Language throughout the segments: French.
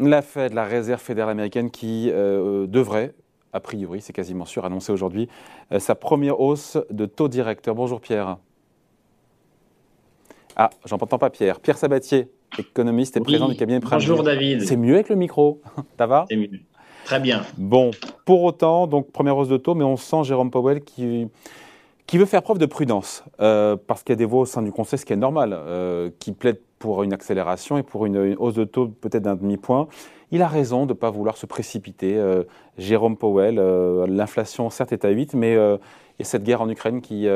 La Fed, la Réserve fédérale américaine, qui devrait, a priori, c'est quasiment sûr, annoncer aujourd'hui sa première hausse de taux directeur. Bonjour Pierre. Ah, j'entends pas Pierre. Pierre Sabatier, économiste et président du cabinet Primavera. Bonjour David. C'est mieux avec le micro. Ça va? C'est mieux. Très bien. Bon, pour autant, donc première hausse de taux, mais on sent Jérôme Powell qui, qui veut faire preuve de prudence, euh, parce qu'il y a des voix au sein du Conseil, ce qui est normal, euh, qui plaident pour une accélération et pour une, hausse de taux peut-être d'un demi-point. Il a raison de ne pas vouloir se précipiter. Euh, Jérôme Powell, l'inflation certes est à 8, mais il y a cette guerre en Ukraine qui,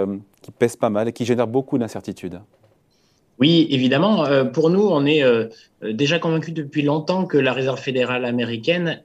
pèse pas mal et qui génère beaucoup d'incertitudes. Oui, évidemment. Pour nous, on est déjà convaincus depuis longtemps que la Réserve fédérale américaine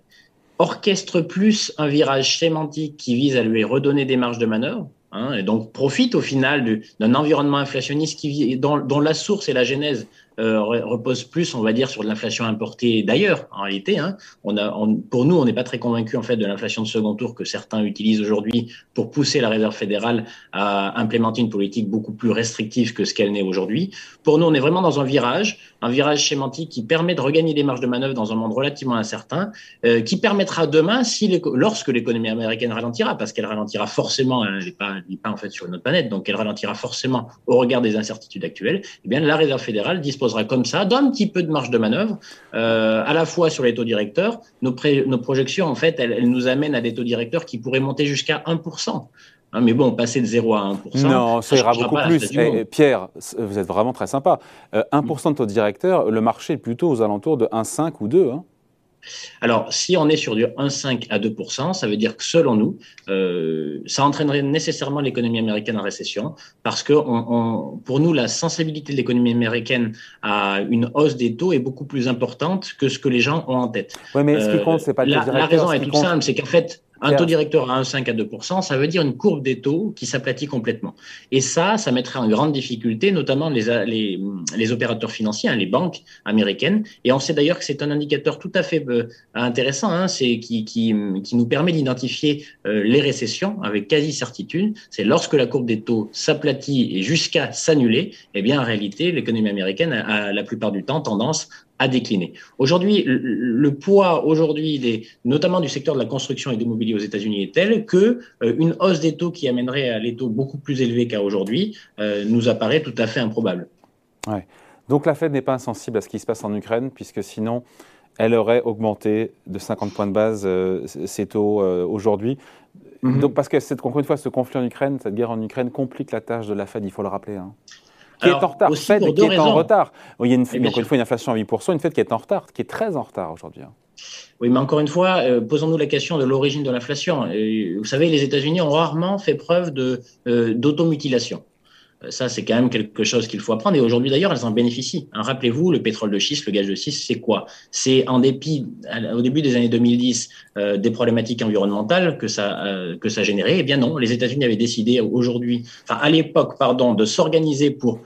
orchestre plus un virage sémantique qui vise à lui redonner des marges de manœuvre, hein, et donc profite au final d'un environnement inflationniste qui, dont, dont, la source et la genèse euh, repose plus, on va dire, sur de l'inflation importée d'ailleurs, en réalité. Hein. Pour nous, on n'est pas très convaincu en fait de l'inflation de second tour que certains utilisent aujourd'hui pour pousser la Réserve fédérale à implémenter une politique beaucoup plus restrictive que ce qu'elle n'est aujourd'hui. Pour nous, on est vraiment dans un virage, un virage sémantique qui permet de regagner des marges de manœuvre dans un monde relativement incertain, euh, qui permettra demain, si lorsque l'économie américaine ralentira, parce qu'elle ralentira forcément, elle n'est pas, pas en fait sur une autre planète, donc elle ralentira forcément au regard des incertitudes actuelles, eh bien la Réserve fédérale dispose comme ça, d'un petit peu de marge de manœuvre, euh, à la fois sur les taux directeurs. Nos, nos projections, en fait, elles, nous amènent à des taux directeurs qui pourraient monter jusqu'à 1%. Hein, mais bon, passer de 0 à 1%. Non, ça, ira beaucoup plus. Eh, Pierre, vous êtes vraiment très sympa. 1% euh, de taux directeur, le marché est plutôt aux alentours de 1,5 ou 2. Hein. Alors, si on est sur du 1,5% à 2% ça veut dire que selon nous, euh, ça entraînerait nécessairement l'économie américaine en récession, parce que pour nous, la sensibilité de l'économie américaine à une hausse des taux est beaucoup plus importante que ce que les gens ont en tête. Oui, mais ce qui compte, c'est pas la, la raison est toute simple, c'est qu'en fait, un taux directeur à 1,5 à 2 ça veut dire une courbe des taux qui s'aplatit complètement. Et ça, ça mettrait en grande difficulté, notamment les, les, les opérateurs financiers, hein, les banques américaines. Et on sait d'ailleurs que c'est un indicateur tout à fait euh, intéressant, hein, c'est qui, qui, qui, nous permet d'identifier euh, les récessions avec quasi certitude. C'est lorsque la courbe des taux s'aplatit et jusqu'à s'annuler, eh bien en réalité, l'économie américaine a, a la plupart du temps tendance à décliner. Aujourd'hui, le, poids aujourd'hui des, notamment du secteur de la construction et de l'immobilier aux États-Unis est tel que euh, une hausse des taux qui amènerait à des taux beaucoup plus élevés qu'à aujourd'hui euh, nous apparaît tout à fait improbable. Ouais. Donc la Fed n'est pas insensible à ce qui se passe en Ukraine, puisque sinon elle aurait augmenté de 50 points de base euh, ses taux aujourd'hui. Mm-hmm. Donc parce que cette, encore une fois, ce conflit en Ukraine, cette guerre en Ukraine complique la tâche de la Fed, il faut le rappeler. Hein qui est en retard. Fed qui est en retard. Il y a une, encore une fois une inflation à 8%, une Fed qui est en retard, qui est très en retard aujourd'hui. Hein. Oui, mais encore une fois, euh, posons-nous la question de l'origine de l'inflation. Vous savez, les États-Unis ont rarement fait preuve euh, d'automutilation. Euh, ça, c'est quand même quelque chose qu'il faut apprendre. Et aujourd'hui, d'ailleurs, elles en bénéficient. Hein, rappelez-vous, le pétrole de schiste, le gaz de schiste, c'est quoi? C'est en dépit, au début des années 2010, euh, des problématiques environnementales que ça euh, que ça générait. Eh bien non, les États-Unis avaient décidé aujourd'hui, enfin à l'époque, pardon, de s'organiser pour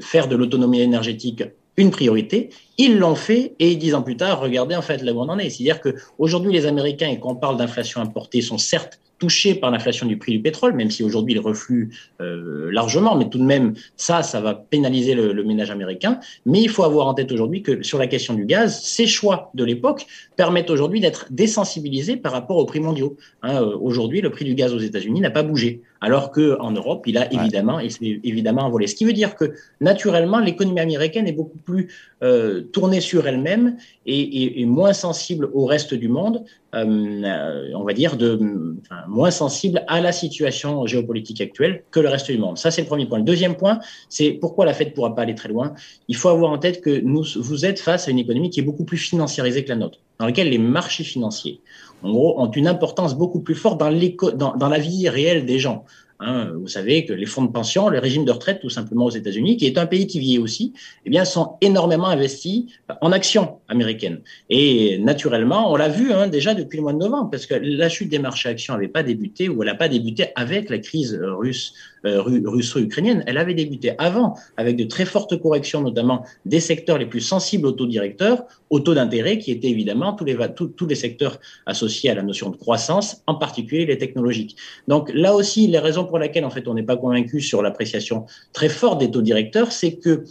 faire de l'autonomie énergétique une priorité. Ils l'ont fait et dix ans plus tard, regardez en fait là où on en est. C'est-à-dire que aujourd'hui, les Américains, et quand on parle d'inflation importée, sont certes touché par l'inflation du prix du pétrole, même si aujourd'hui il reflue euh, largement, mais tout de même, ça, ça va pénaliser le, ménage américain. Mais il faut avoir en tête aujourd'hui que sur la question du gaz, ces choix de l'époque permettent aujourd'hui d'être désensibilisés par rapport aux prix mondiaux. Hein, euh, aujourd'hui, le prix du gaz aux États-Unis n'a pas bougé, alors qu'en Europe, il a évidemment, il s'est évidemment envolé. Ce qui veut dire que naturellement, l'économie américaine est beaucoup plus euh, tournée sur elle-même et, et, moins sensible au reste du monde, euh, on va dire, de, enfin, moins sensible à la situation géopolitique actuelle que le reste du monde. Ça, c'est le premier point. Le deuxième point, c'est pourquoi la Fed ne pourra pas aller très loin. Il faut avoir en tête que nous, vous êtes face à une économie qui est beaucoup plus financiarisée que la nôtre, dans laquelle les marchés financiers, en gros, ont une importance beaucoup plus forte dans, la vie réelle des gens. Hein, vous savez que les fonds de pension, le régime de retraite, tout simplement aux États-Unis, qui est un pays qui vieillit aussi, eh bien, sont énormément investis en actions américaines. Et naturellement, on l'a vu hein, déjà depuis le mois de novembre, parce que la chute des marchés actions n'avait pas débuté ou elle n'a pas débuté avec la crise russe russo-ukrainienne, elle avait débuté avant, avec de très fortes corrections, notamment des secteurs les plus sensibles aux taux directeurs, aux taux d'intérêt, qui étaient évidemment tous les, tous, les secteurs associés à la notion de croissance, en particulier les technologiques. Donc là aussi, les raisons pour lesquelles en fait on n'est pas convaincu sur l'appréciation très forte des taux directeurs, c'est que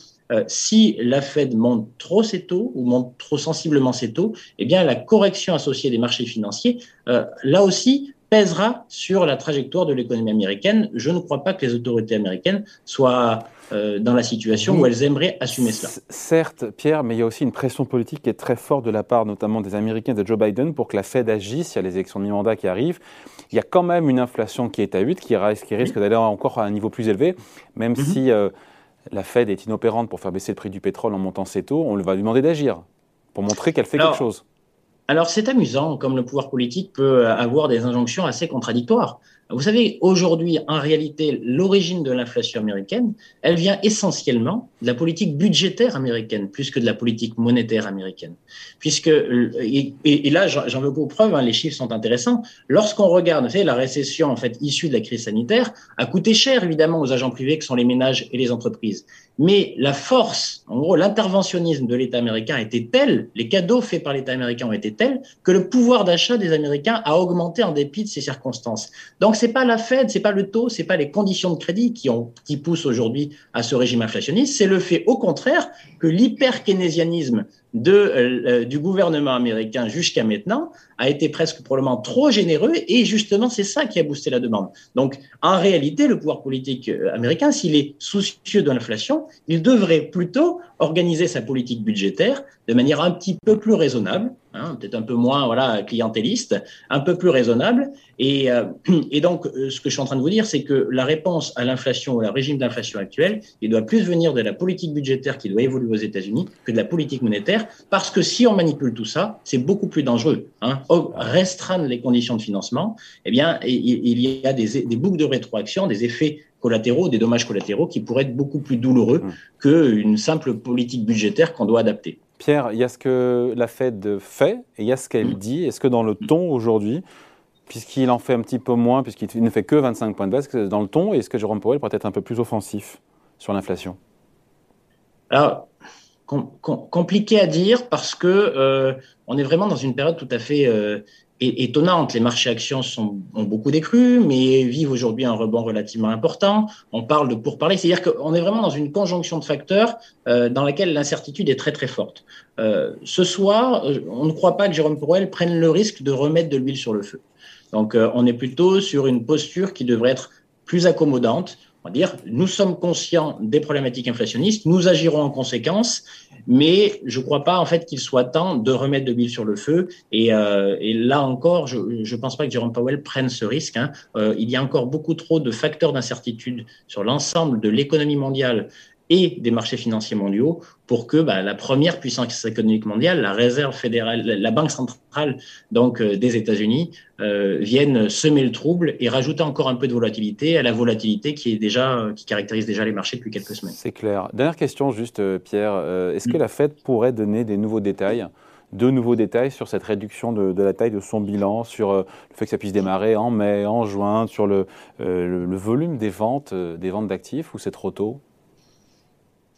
si la Fed monte trop ses taux ou monte trop sensiblement ses taux, eh bien la correction associée des marchés financiers, là aussi, pèsera sur la trajectoire de l'économie américaine. Je ne crois pas que les autorités américaines soient euh, dans la situation où elles aimeraient assumer cela. Certes, Pierre, mais il y a aussi une pression politique qui est très forte de la part notamment des Américains de Joe Biden pour que la Fed agisse. Il y a les élections de mi-mandat qui arrivent. Il y a quand même une inflation qui est à 8, qui risque, qui risque d'aller encore à un niveau plus élevé, même mhm. si euh, la Fed est inopérante pour faire baisser le prix du pétrole en montant ses taux. On va lui demander d'agir pour montrer qu'elle fait quelque chose. Alors c'est amusant comme le pouvoir politique peut avoir des injonctions assez contradictoires. Vous savez, aujourd'hui, en réalité, l'origine de l'inflation américaine, elle vient essentiellement de la politique budgétaire américaine, plus que de la politique monétaire américaine. Puisque, et, là, j'en veux pour preuve, hein, les chiffres sont intéressants. Lorsqu'on regarde, vous savez, la récession, en fait, issue de la crise sanitaire, a coûté cher, évidemment, aux agents privés que sont les ménages et les entreprises. Mais la force, en gros, l'interventionnisme de l'État américain était tel, les cadeaux faits par l'État américain ont été tels, que le pouvoir d'achat des Américains a augmenté en dépit de ces circonstances. Donc, c'est pas la Fed, c'est pas le taux, c'est pas les conditions de crédit qui qui poussent aujourd'hui à ce régime inflationniste. C'est le fait, au contraire, que l'hyper-keynésianisme de, euh, du gouvernement américain jusqu'à maintenant a été presque probablement trop généreux et justement c'est ça qui a boosté la demande. Donc en réalité, le pouvoir politique euh, américain, s'il est soucieux de l'inflation, il devrait plutôt organiser sa politique budgétaire de manière un petit peu plus raisonnable, hein, peut-être un peu moins voilà clientéliste, un peu plus raisonnable. Et, euh, et donc ce que je suis en train de vous dire, c'est que la réponse à l'inflation, au régime d'inflation actuel, il doit plus venir de la politique budgétaire qui doit évoluer aux États-Unis que de la politique monétaire parce que si on manipule tout ça, c'est beaucoup plus dangereux. Hein. Restreindre les conditions de financement, eh bien, il y a des, boucles de rétroaction, des effets collatéraux, des dommages collatéraux qui pourraient être beaucoup plus douloureux mmh. qu'une simple politique budgétaire qu'on doit adapter. Pierre, il y a ce que la Fed fait et il y a ce qu'elle mmh. dit. Est-ce que dans le ton aujourd'hui, puisqu'il en fait un petit peu moins, puisqu'il ne fait que 25 points de base, dans le ton, est-ce que Jérôme Powell pourrait être un peu plus offensif sur l'inflation? Alors, compliqué à dire parce que euh, on est vraiment dans une période tout à fait euh, étonnante. Les marchés actions sont, ont beaucoup décru, mais vivent aujourd'hui un rebond relativement important. On parle de pourparler, c'est-à-dire qu'on est vraiment dans une conjonction de facteurs euh, dans laquelle l'incertitude est très très forte. ce soir, on ne croit pas que Jérôme Powell prenne le risque de remettre de l'huile sur le feu. Donc, on est plutôt sur une posture qui devrait être plus accommodante on va dire, nous sommes conscients des problématiques inflationnistes, nous agirons en conséquence, mais je ne crois pas en fait qu'il soit temps de remettre de l'huile sur le feu. Et, euh, là encore, je ne pense pas que Jérôme Powell prenne ce risque. Hein. Euh, il y a encore beaucoup trop de facteurs d'incertitude sur l'ensemble de l'économie mondiale et des marchés financiers mondiaux pour que bah, la première puissance économique mondiale, la réserve fédérale, la banque centrale donc euh, des États-Unis, euh, vienne semer le trouble et rajouter encore un peu de volatilité à la volatilité qui est déjà qui caractérise déjà les marchés depuis quelques semaines. C'est clair. Dernière question juste, euh, Pierre. Est-ce que la Fed pourrait donner des nouveaux détails de nouveaux détails sur cette réduction de, la taille de son bilan, sur le fait que ça puisse démarrer en mai, en juin, sur le, le volume des ventes, des ventes d'actifs, ou c'est trop tôt?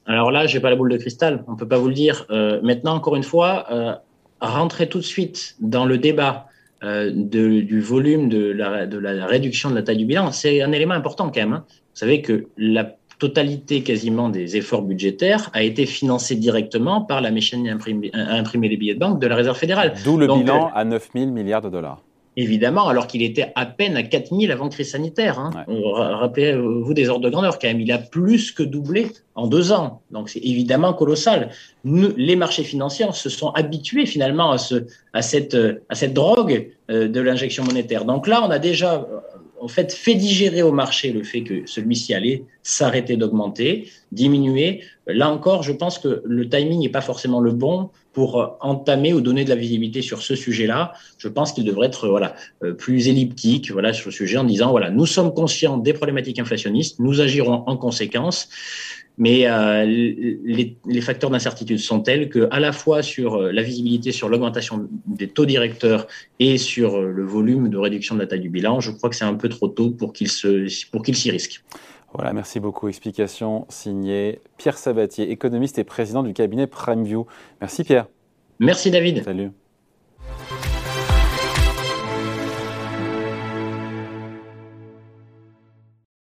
Alors là, j'ai pas la boule de cristal, on peut pas vous le dire. Euh, maintenant, encore une fois, euh, rentrer tout de suite dans le débat euh, du volume de la, de la, réduction de la taille du bilan, c'est un élément important quand même. Hein. Vous savez que la totalité quasiment des efforts budgétaires a été financée directement par la machine à imprimer, les billets de banque de la Réserve fédérale. D'où le bilan à 9 000 milliards de dollars évidemment, alors qu'il était à peine à 4000 avant crise sanitaire. Hein. Rappelez-vous des ordres de grandeur quand même. Il a plus que doublé en deux ans. Donc c'est évidemment colossal. les marchés financiers se sont habitués finalement à, ce, à, cette, à cette drogue euh, de l'injection monétaire. Donc là, on a déjà euh, en fait fait digérer au marché le fait que celui-ci allait s'arrêter d'augmenter, diminuer. Là encore, je pense que le timing n'est pas forcément le bon pour euh, entamer ou donner de la visibilité sur ce sujet-là. Je pense qu'il devrait être voilà euh, plus elliptique voilà sur le sujet en disant voilà nous sommes conscients des problématiques inflationnistes, nous agirons en conséquence. Mais euh, les, facteurs d'incertitude sont tels que, à la fois sur la visibilité sur l'augmentation des taux directeurs et sur le volume de réduction de la taille du bilan, je crois que c'est un peu trop tôt pour qu'il se pour qu'il s'y risque. Voilà, merci beaucoup. Explication signée Pierre Sabatier, économiste et président du cabinet PrimeView. Merci Pierre. Merci David. Salut.